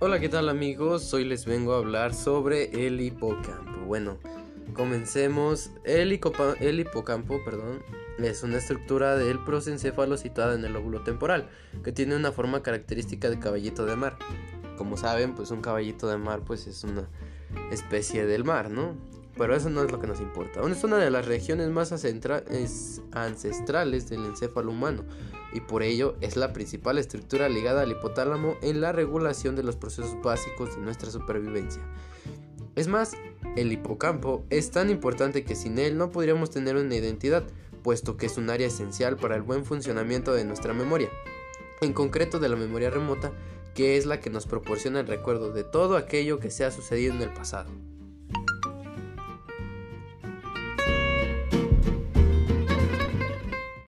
Hola, ¿qué tal amigos? Hoy les vengo a hablar sobre el hipocampo. Bueno, comencemos. El, hipocampo, perdón, es una estructura del prosencéfalo situada en el lóbulo temporal, que tiene una forma característica de caballito de mar. Como saben, pues un caballito de mar pues es una especie del mar, ¿no? Pero eso no es lo que nos importa. Es una de las regiones más ancestrales del encéfalo humano y por ello es la principal estructura ligada al hipotálamo en la regulación de los procesos básicos de nuestra supervivencia. Es más, el hipocampo es tan importante que sin él no podríamos tener una identidad, puesto que es un área esencial para el buen funcionamiento de nuestra memoria, en concreto de la memoria remota, que es la que nos proporciona el recuerdo de todo aquello que se ha sucedido en el pasado.